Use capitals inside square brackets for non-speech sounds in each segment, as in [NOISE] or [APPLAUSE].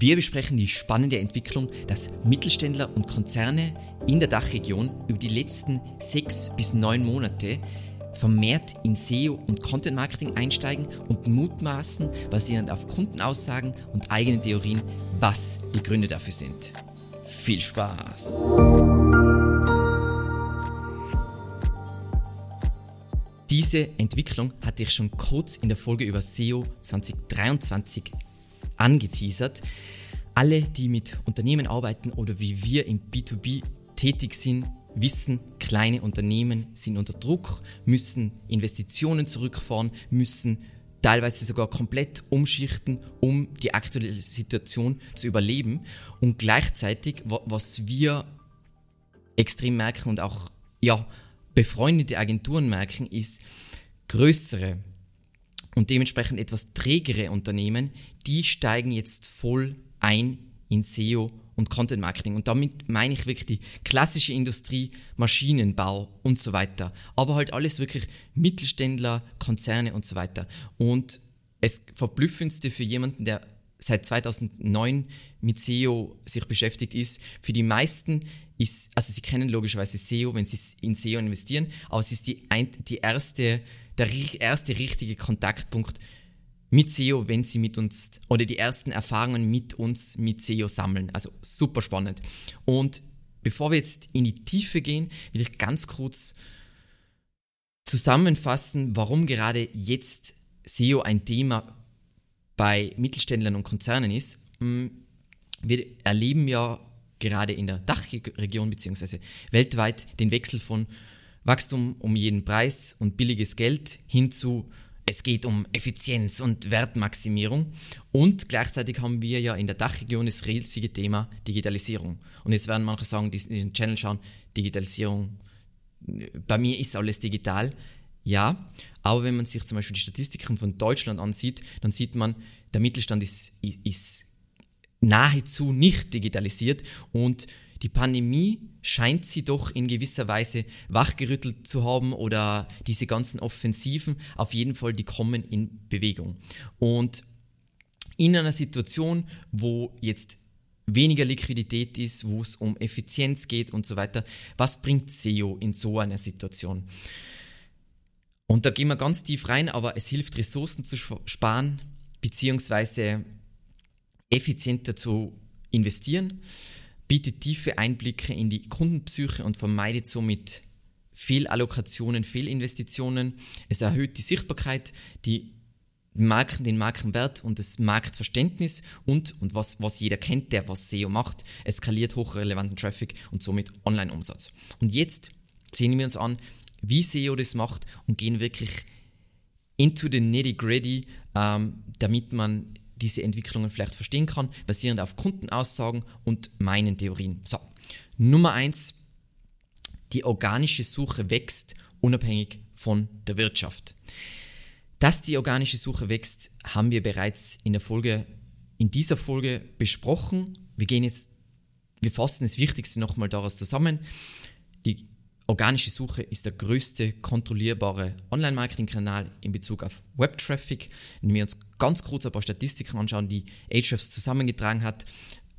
Wir besprechen die spannende Entwicklung, dass Mittelständler und Konzerne in der Dachregion über die letzten sechs bis neun Monate vermehrt in SEO und Content Marketing einsteigen und mutmaßen, basierend auf Kundenaussagen und eigenen Theorien, was die Gründe dafür sind. Viel Spaß! Diese Entwicklung hatte ich schon kurz in der Folge über SEO 2023 angeteasert. Alle, die mit Unternehmen arbeiten oder wie wir im B2B tätig sind, wissen, kleine Unternehmen sind unter Druck, müssen Investitionen zurückfahren, müssen teilweise sogar komplett umschichten, um die aktuelle Situation zu überleben. Und gleichzeitig, was wir extrem merken und auch ja, befreundete Agenturen merken, ist größere und dementsprechend etwas trägere Unternehmen, die steigen jetzt voll ein in SEO und Content Marketing. Und damit meine ich wirklich die klassische Industrie, Maschinenbau und so weiter. Aber halt alles wirklich Mittelständler, Konzerne und so weiter. Und es verblüffendste für jemanden, der seit 2009 mit SEO sich beschäftigt ist, für die meisten ist, also sie kennen logischerweise SEO, wenn sie in SEO investieren, aber es ist die, ein, die erste der erste richtige Kontaktpunkt mit SEO, wenn sie mit uns oder die ersten Erfahrungen mit uns mit SEO sammeln. Also super spannend. Und bevor wir jetzt in die Tiefe gehen, will ich ganz kurz zusammenfassen, warum gerade jetzt SEO ein Thema bei Mittelständlern und Konzernen ist. Hm, wir erleben ja gerade in der Dachregion bzw. weltweit den Wechsel von Wachstum um jeden Preis und billiges Geld hin zu es geht um Effizienz und Wertmaximierung. Und gleichzeitig haben wir ja in der Dachregion das riesige Thema Digitalisierung. Und jetzt werden manche sagen, die in den Channel schauen, Digitalisierung, bei mir ist alles digital. Ja, aber wenn man sich zum Beispiel die Statistiken von Deutschland ansieht, dann sieht man, der Mittelstand ist, ist nahezu nicht digitalisiert und die Pandemie scheint sie doch in gewisser Weise wachgerüttelt zu haben oder diese ganzen Offensiven, auf jeden Fall, die kommen in Bewegung. Und in einer Situation, wo jetzt weniger Liquidität ist, wo es um Effizienz geht und so weiter, was bringt SEO in so einer Situation? Und da gehen wir ganz tief rein, aber es hilft Ressourcen zu sparen, beziehungsweise effizienter zu investieren bietet tiefe Einblicke in die Kundenpsyche und vermeidet somit Fehlallokationen, Fehlinvestitionen. Es erhöht die Sichtbarkeit, die Marken, den Markenwert und das Marktverständnis und, und was, was jeder kennt, der was SEO macht, eskaliert hochrelevanten Traffic und somit Online-Umsatz. Und jetzt sehen wir uns an, wie SEO das macht und gehen wirklich into the nitty-gritty, ähm, damit man diese Entwicklungen vielleicht verstehen kann, basierend auf Kundenaussagen und meinen Theorien. So, Nummer eins: die organische Suche wächst unabhängig von der Wirtschaft. Dass die organische Suche wächst, haben wir bereits in der Folge, in dieser Folge besprochen. Wir gehen jetzt, wir fassen das Wichtigste nochmal daraus zusammen. Die Organische Suche ist der größte kontrollierbare Online-Marketing-Kanal in Bezug auf Web-Traffic. Wenn wir uns ganz kurz ein paar Statistiken anschauen, die Ahrefs zusammengetragen hat,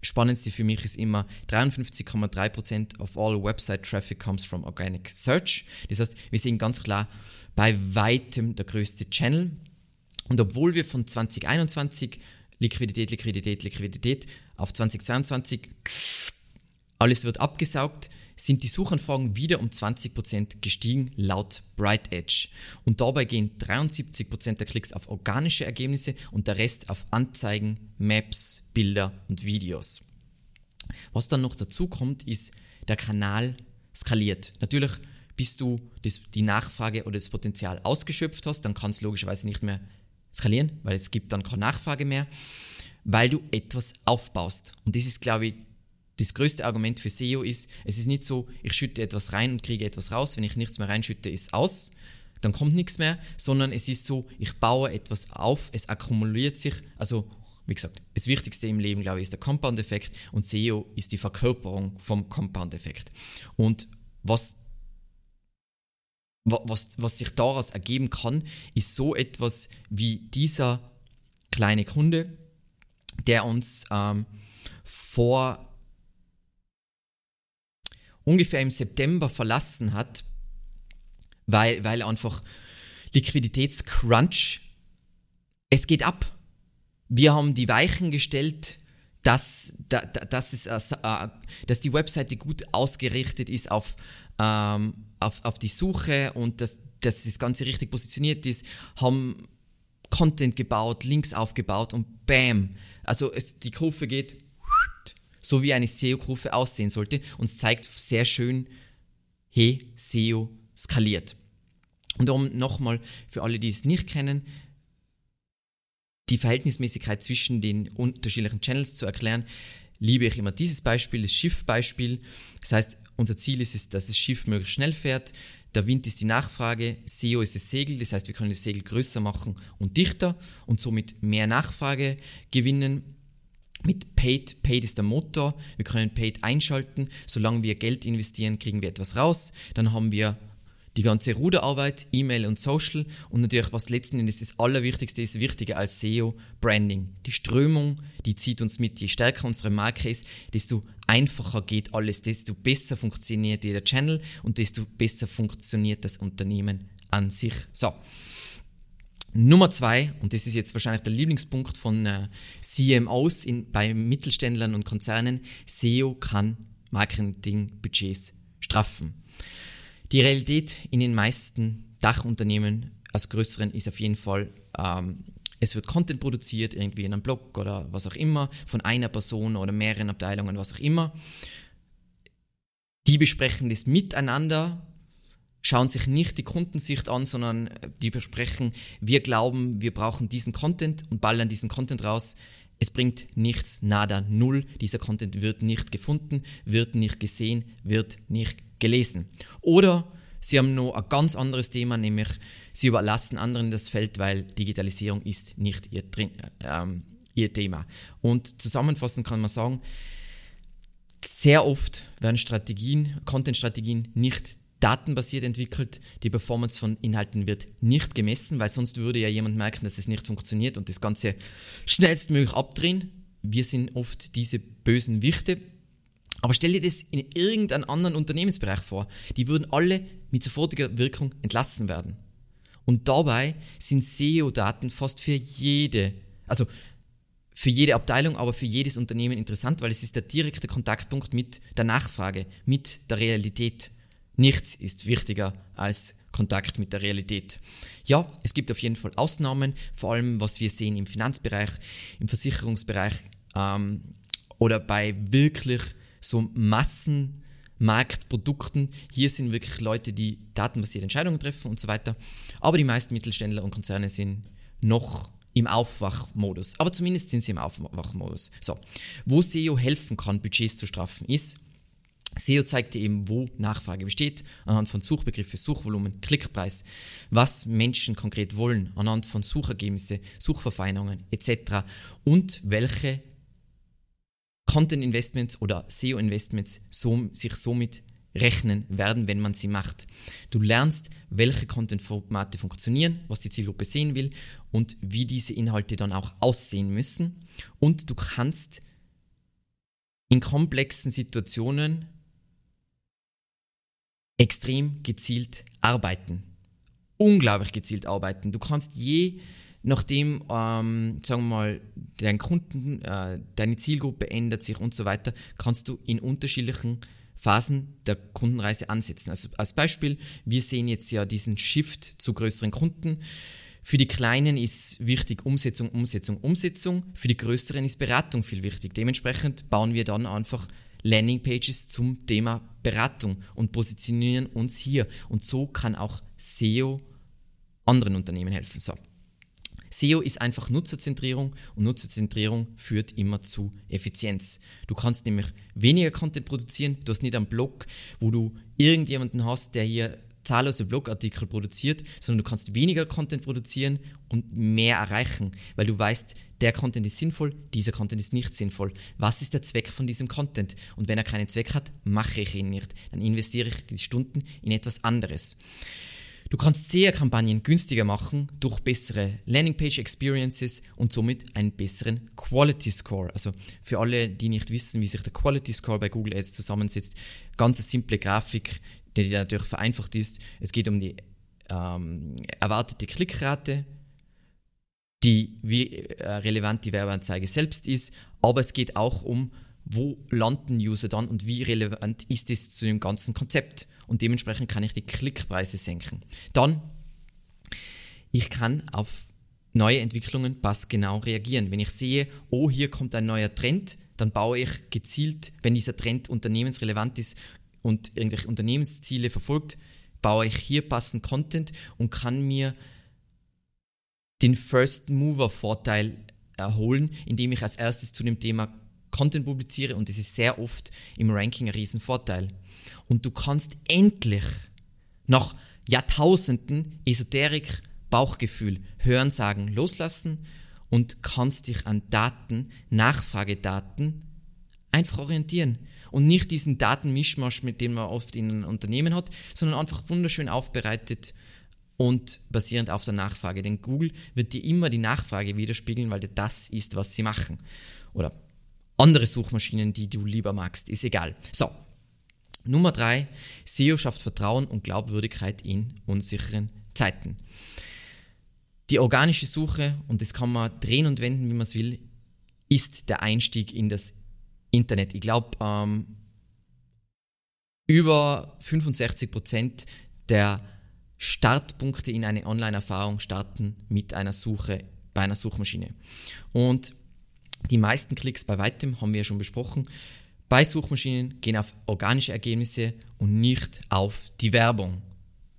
spannendste für mich ist immer 53,3% of all website traffic comes from organic search. Das heißt, wir sehen ganz klar bei weitem der größte Channel. Und obwohl wir von 2021 Liquidität, Liquidität, Liquidität auf 2022 alles wird abgesaugt, sind die Suchanfragen wieder um 20% gestiegen laut Bright Edge. Und dabei gehen 73% der Klicks auf organische Ergebnisse und der Rest auf Anzeigen, Maps, Bilder und Videos. Was dann noch dazu kommt, ist, der Kanal skaliert. Natürlich, bis du das, die Nachfrage oder das Potenzial ausgeschöpft hast, dann kann es logischerweise nicht mehr skalieren, weil es gibt dann keine Nachfrage mehr, weil du etwas aufbaust. Und das ist, glaube ich, das größte Argument für SEO ist, es ist nicht so, ich schütte etwas rein und kriege etwas raus, wenn ich nichts mehr reinschütte, ist aus, dann kommt nichts mehr, sondern es ist so, ich baue etwas auf, es akkumuliert sich, also wie gesagt, das Wichtigste im Leben, glaube ich, ist der Compound-Effekt und SEO ist die Verkörperung vom Compound-Effekt. Und was, was, was sich daraus ergeben kann, ist so etwas wie dieser kleine Kunde, der uns ähm, vor ungefähr im September verlassen hat, weil, weil einfach Liquiditätscrunch, es geht ab. Wir haben die Weichen gestellt, dass, dass, es, äh, dass die Webseite gut ausgerichtet ist auf, ähm, auf, auf die Suche und dass, dass das Ganze richtig positioniert ist, haben Content gebaut, Links aufgebaut und bam. Also es, die Kurve geht so wie eine SEO-Kurve aussehen sollte und es zeigt sehr schön, hey, SEO skaliert. Und um nochmal für alle, die es nicht kennen, die Verhältnismäßigkeit zwischen den unterschiedlichen Channels zu erklären, liebe ich immer dieses Beispiel, das Schiffbeispiel. Das heißt, unser Ziel ist es, dass das Schiff möglichst schnell fährt. Der Wind ist die Nachfrage, SEO ist das Segel, das heißt, wir können das Segel größer machen und dichter und somit mehr Nachfrage gewinnen. Mit Paid, Paid ist der Motor, wir können Paid einschalten, solange wir Geld investieren, kriegen wir etwas raus, dann haben wir die ganze Ruderarbeit, E-Mail und Social und natürlich, was letzten Endes das Allerwichtigste ist, wichtiger als SEO, Branding. Die Strömung, die zieht uns mit. Je stärker unsere Marke ist, desto einfacher geht alles, desto besser funktioniert jeder Channel und desto besser funktioniert das Unternehmen an sich. So. Nummer zwei, und das ist jetzt wahrscheinlich der Lieblingspunkt von äh, CMOs in, bei Mittelständlern und Konzernen, SEO kann Marketingbudgets straffen. Die Realität in den meisten Dachunternehmen, als größeren, ist auf jeden Fall, ähm, es wird Content produziert, irgendwie in einem Blog oder was auch immer, von einer Person oder mehreren Abteilungen, was auch immer. Die besprechen das miteinander, schauen sich nicht die Kundensicht an, sondern die besprechen, wir glauben, wir brauchen diesen Content und ballern diesen Content raus. Es bringt nichts, nada, null. Dieser Content wird nicht gefunden, wird nicht gesehen, wird nicht gelesen. Oder sie haben noch ein ganz anderes Thema, nämlich sie überlassen anderen das Feld, weil Digitalisierung ist nicht ihr, ähm, ihr Thema. Und zusammenfassend kann man sagen, sehr oft werden Strategien, Content-Strategien nicht datenbasiert entwickelt. Die Performance von Inhalten wird nicht gemessen, weil sonst würde ja jemand merken, dass es nicht funktioniert und das Ganze schnellstmöglich abdrehen. Wir sind oft diese bösen Wichte, aber stell dir das in irgendeinem anderen Unternehmensbereich vor. Die würden alle mit sofortiger Wirkung entlassen werden. Und dabei sind SEO-Daten fast für jede, also für jede Abteilung, aber für jedes Unternehmen interessant, weil es ist der direkte Kontaktpunkt mit der Nachfrage, mit der Realität. Nichts ist wichtiger als Kontakt mit der Realität. Ja, es gibt auf jeden Fall Ausnahmen, vor allem was wir sehen im Finanzbereich, im Versicherungsbereich ähm, oder bei wirklich so Massenmarktprodukten. Hier sind wirklich Leute, die datenbasierte Entscheidungen treffen und so weiter. Aber die meisten Mittelständler und Konzerne sind noch im Aufwachmodus. Aber zumindest sind sie im Aufwachmodus. So, wo SEO helfen kann, Budgets zu straffen, ist, SEO zeigt dir eben, wo Nachfrage besteht, anhand von Suchbegriffe, Suchvolumen, Klickpreis, was Menschen konkret wollen, anhand von Suchergebnisse, Suchverfeinerungen etc. und welche Content Investments oder SEO Investments so, sich somit rechnen werden, wenn man sie macht. Du lernst, welche Content-Formate funktionieren, was die Zielgruppe sehen will und wie diese Inhalte dann auch aussehen müssen. Und du kannst in komplexen Situationen extrem gezielt arbeiten. Unglaublich gezielt arbeiten. Du kannst je nachdem, ähm, sagen wir mal, dein Kunden, äh, deine Zielgruppe ändert sich und so weiter, kannst du in unterschiedlichen Phasen der Kundenreise ansetzen. Also als Beispiel, wir sehen jetzt ja diesen Shift zu größeren Kunden. Für die Kleinen ist wichtig Umsetzung, Umsetzung, Umsetzung. Für die Größeren ist Beratung viel wichtig. Dementsprechend bauen wir dann einfach Landingpages zum Thema Beratung und positionieren uns hier. Und so kann auch SEO anderen Unternehmen helfen. So. SEO ist einfach Nutzerzentrierung und Nutzerzentrierung führt immer zu Effizienz. Du kannst nämlich weniger Content produzieren, du hast nicht einen Blog, wo du irgendjemanden hast, der hier zahllose Blogartikel produziert, sondern du kannst weniger Content produzieren und mehr erreichen, weil du weißt, der Content ist sinnvoll, dieser Content ist nicht sinnvoll. Was ist der Zweck von diesem Content? Und wenn er keinen Zweck hat, mache ich ihn nicht. Dann investiere ich die Stunden in etwas anderes. Du kannst SEA-Kampagnen günstiger machen durch bessere Landingpage-Experiences und somit einen besseren Quality Score. Also für alle, die nicht wissen, wie sich der Quality Score bei Google Ads zusammensetzt, ganz eine simple Grafik, die natürlich vereinfacht ist. Es geht um die ähm, erwartete Klickrate, die, wie äh, relevant die Werbeanzeige selbst ist, aber es geht auch um, wo landen User dann und wie relevant ist es zu dem ganzen Konzept. Und dementsprechend kann ich die Klickpreise senken. Dann, ich kann auf neue Entwicklungen passgenau reagieren. Wenn ich sehe, oh, hier kommt ein neuer Trend, dann baue ich gezielt, wenn dieser Trend unternehmensrelevant ist und irgendwelche Unternehmensziele verfolgt, baue ich hier passend Content und kann mir den First Mover Vorteil erholen, indem ich als erstes zu dem Thema Content publiziere und das ist sehr oft im Ranking ein Riesenvorteil. Und du kannst endlich nach Jahrtausenden Esoterik, Bauchgefühl, Hörensagen loslassen und kannst dich an Daten, Nachfragedaten einfach orientieren und nicht diesen Datenmischmasch, mit dem man oft in einem Unternehmen hat, sondern einfach wunderschön aufbereitet und basierend auf der Nachfrage. Denn Google wird dir immer die Nachfrage widerspiegeln, weil das ist, was sie machen. Oder andere Suchmaschinen, die du lieber magst, ist egal. So. Nummer drei, SEO schafft Vertrauen und Glaubwürdigkeit in unsicheren Zeiten. Die organische Suche, und das kann man drehen und wenden, wie man es will, ist der Einstieg in das Internet. Ich glaube, ähm, über 65 Prozent der Startpunkte in eine Online-Erfahrung starten mit einer Suche bei einer Suchmaschine. Und die meisten Klicks bei weitem haben wir ja schon besprochen. Bei Suchmaschinen gehen auf organische Ergebnisse und nicht auf die Werbung.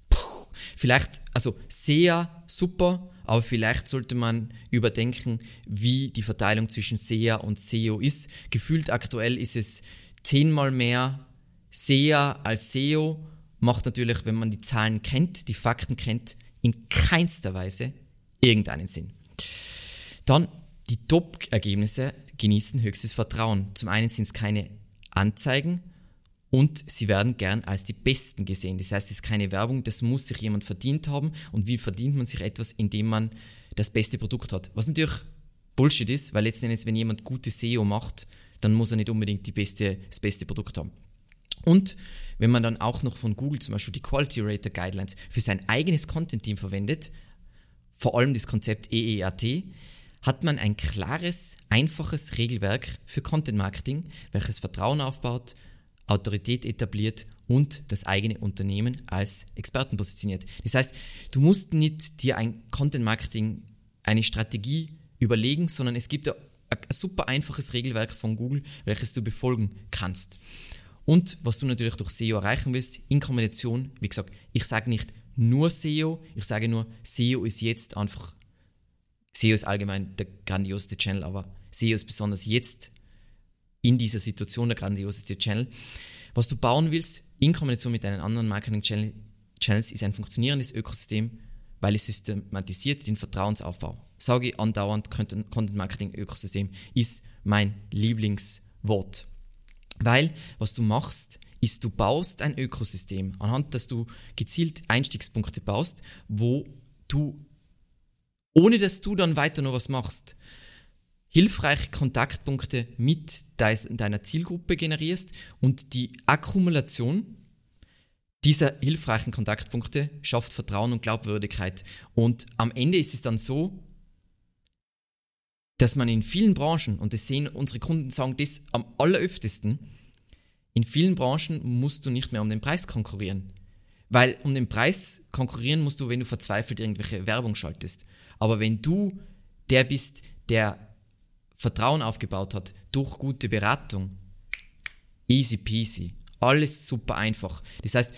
Puh, vielleicht, also sehr super, aber vielleicht sollte man überdenken, wie die Verteilung zwischen SEA und SEO ist. Gefühlt aktuell ist es zehnmal mehr SEA als SEO. Macht natürlich, wenn man die Zahlen kennt, die Fakten kennt, in keinster Weise irgendeinen Sinn. Dann die Top-Ergebnisse genießen höchstes Vertrauen. Zum einen sind es keine Anzeigen und sie werden gern als die Besten gesehen. Das heißt, es ist keine Werbung, das muss sich jemand verdient haben. Und wie verdient man sich etwas, indem man das beste Produkt hat? Was natürlich Bullshit ist, weil letzten Endes, wenn jemand gute SEO macht, dann muss er nicht unbedingt die beste, das beste Produkt haben. Und wenn man dann auch noch von Google zum Beispiel die Quality Rater Guidelines für sein eigenes Content-Team verwendet, vor allem das Konzept EEAT, hat man ein klares, einfaches Regelwerk für Content Marketing, welches Vertrauen aufbaut, Autorität etabliert und das eigene Unternehmen als Experten positioniert. Das heißt, du musst nicht dir ein Content Marketing, eine Strategie überlegen, sondern es gibt ein, super einfaches Regelwerk von Google, welches du befolgen kannst. Und was du natürlich durch SEO erreichen willst, in Kombination, wie gesagt, ich sage nicht nur SEO, ich sage nur, SEO ist jetzt einfach, SEO ist allgemein der grandioseste Channel, aber SEO ist besonders jetzt in dieser Situation der grandioseste Channel. Was du bauen willst, in Kombination mit deinen anderen Marketing-Channels, ist ein funktionierendes Ökosystem, weil es systematisiert den Vertrauensaufbau. Sage andauernd, Content-Marketing-Ökosystem ist mein Lieblingswort. Weil, was du machst, ist, du baust ein Ökosystem, anhand dass du gezielt Einstiegspunkte baust, wo du, ohne dass du dann weiter noch was machst, hilfreiche Kontaktpunkte mit deiner Zielgruppe generierst und die Akkumulation dieser hilfreichen Kontaktpunkte schafft Vertrauen und Glaubwürdigkeit. Und am Ende ist es dann so, dass man in vielen Branchen, und das sehen unsere Kunden sagen das am alleröftesten, in vielen Branchen musst du nicht mehr um den Preis konkurrieren. Weil um den Preis konkurrieren musst du, wenn du verzweifelt irgendwelche Werbung schaltest. Aber wenn du der bist, der Vertrauen aufgebaut hat durch gute Beratung, easy peasy. Alles super einfach. Das heißt,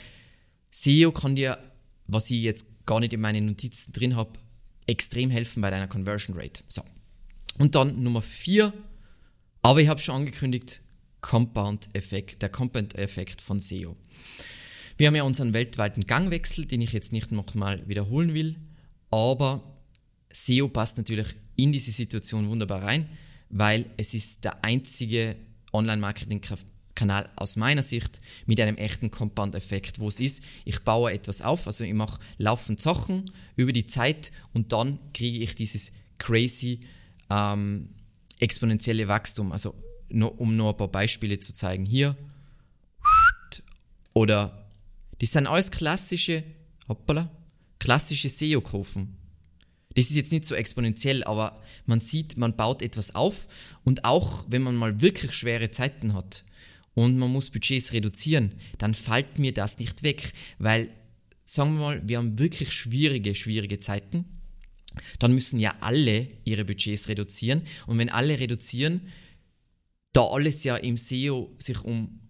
SEO kann dir, was ich jetzt gar nicht in meinen Notizen drin habe, extrem helfen bei deiner Conversion Rate. So. Und dann Nummer vier, aber ich habe schon angekündigt, Compound-Effekt, der Compound-Effekt von SEO. Wir haben ja unseren weltweiten Gangwechsel, den ich jetzt nicht nochmal wiederholen will, aber SEO passt natürlich in diese Situation wunderbar rein weil es ist der einzige Online-Marketing-Kanal Kanal aus meiner Sicht mit einem echten Compound-Effekt, wo es ist, ich baue etwas auf, also ich mache laufend Sachen über die Zeit und dann kriege ich dieses crazy ähm, exponentielle Wachstum. Also nur, um nur ein paar Beispiele zu zeigen. Hier oder das sind alles klassische, hoppala, klassische SEO-Kurven. Das ist jetzt nicht so exponentiell, aber man sieht, man baut etwas auf und auch wenn man mal wirklich schwere Zeiten hat und man muss Budgets reduzieren, dann fällt mir das nicht weg, weil sagen wir mal, wir haben wirklich schwierige, schwierige Zeiten, dann müssen ja alle ihre Budgets reduzieren und wenn alle reduzieren, da alles ja im SEO sich um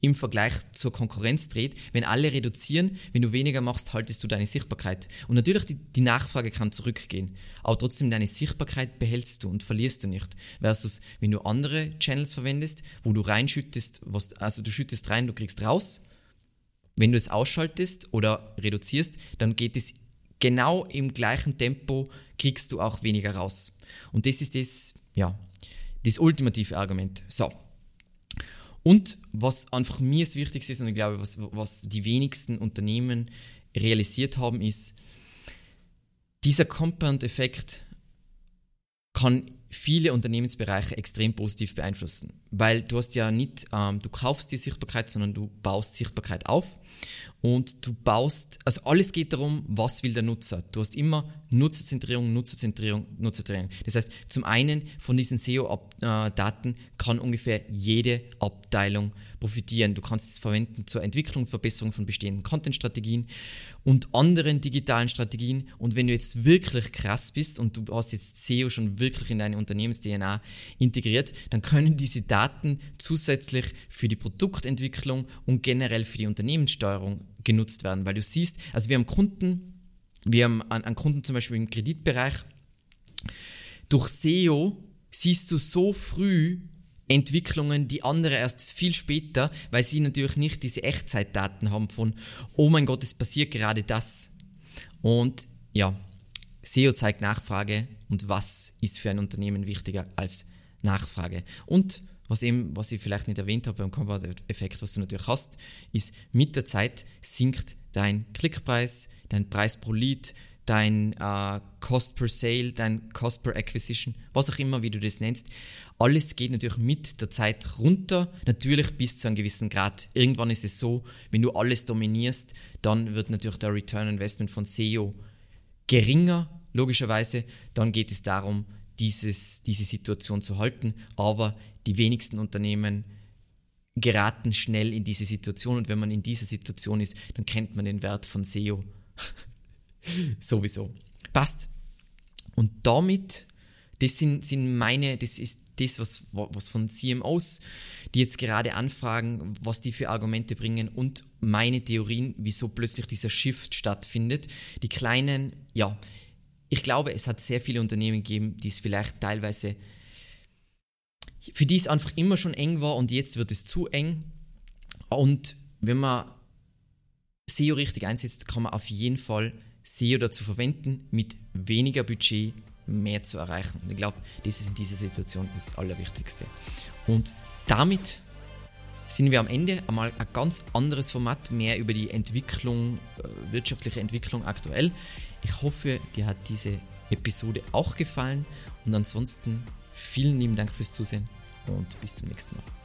im Vergleich zur Konkurrenz dreht. Wenn alle reduzieren, wenn du weniger machst, haltest du deine Sichtbarkeit. Und natürlich, die, die Nachfrage kann zurückgehen. Aber trotzdem deine Sichtbarkeit behältst du und verlierst du nicht. Versus, wenn du andere Channels verwendest, wo du reinschüttest, was, also du schüttest rein, du kriegst raus. Wenn du es ausschaltest oder reduzierst, dann geht es genau im gleichen Tempo, kriegst du auch weniger raus. Und das ist das, ja, das ultimative Argument. So, und was einfach mir das Wichtigste ist und ich glaube, was, was die wenigsten Unternehmen realisiert haben, ist, dieser Compound-Effekt kann viele Unternehmensbereiche extrem positiv beeinflussen, weil du hast ja nicht, ähm, du kaufst die Sichtbarkeit, sondern du baust Sichtbarkeit auf und du baust, also alles geht darum, was will der Nutzer. Du hast immer Nutzerzentrierung, Nutzerzentrierung, Nutzerzentrierung. Das heißt, zum einen von diesen SEO-Daten kann ungefähr jede Abteilung profitieren. Du kannst es verwenden zur Entwicklung, Verbesserung von bestehenden Content-Strategien und anderen digitalen Strategien. Und wenn du jetzt wirklich krass bist und du hast jetzt SEO schon wirklich in deine Unternehmens-DNA integriert, dann können diese Daten zusätzlich für die Produktentwicklung und generell für die Unternehmenssteuerung genutzt werden. Weil du siehst, also wir haben Kunden, wir haben einen Kunden zum Beispiel im Kreditbereich, durch SEO siehst du so früh Entwicklungen, die andere erst viel später, weil sie natürlich nicht diese Echtzeitdaten haben von, oh mein Gott, es passiert gerade das. Und ja, SEO zeigt Nachfrage und was ist für ein Unternehmen wichtiger als Nachfrage. Und was eben, was ich vielleicht nicht erwähnt habe beim Compound-Effekt, was du natürlich hast, ist mit der Zeit sinkt dein Klickpreis, dein Preis pro Lead, dein äh, Cost per Sale, dein Cost per Acquisition, was auch immer, wie du das nennst. Alles geht natürlich mit der Zeit runter, natürlich bis zu einem gewissen Grad. Irgendwann ist es so, wenn du alles dominierst, dann wird natürlich der Return Investment von SEO geringer, logischerweise. Dann geht es darum, dieses, diese Situation zu halten. Aber die wenigsten Unternehmen geraten schnell in diese Situation und wenn man in dieser Situation ist, dann kennt man den Wert von SEO [LAUGHS] sowieso. Passt. Und damit, das sind, sind meine, das ist das, was, was von CMOs, die jetzt gerade anfragen, was die für Argumente bringen und meine Theorien, wieso plötzlich dieser Shift stattfindet. Die kleinen, ja, ich glaube, es hat sehr viele Unternehmen gegeben, die es vielleicht teilweise, für die es einfach immer schon eng war und jetzt wird es zu eng. Und wenn man SEO richtig einsetzt, kann man auf jeden Fall SEO dazu verwenden, mit weniger Budget mehr zu erreichen. Und ich glaube, das ist in dieser Situation das Allerwichtigste. Und damit sind wir am Ende einmal ein ganz anderes Format, mehr über die Entwicklung, äh, wirtschaftliche Entwicklung aktuell. Ich hoffe, dir hat diese Episode auch gefallen und ansonsten vielen lieben Dank fürs Zusehen und bis zum nächsten Mal.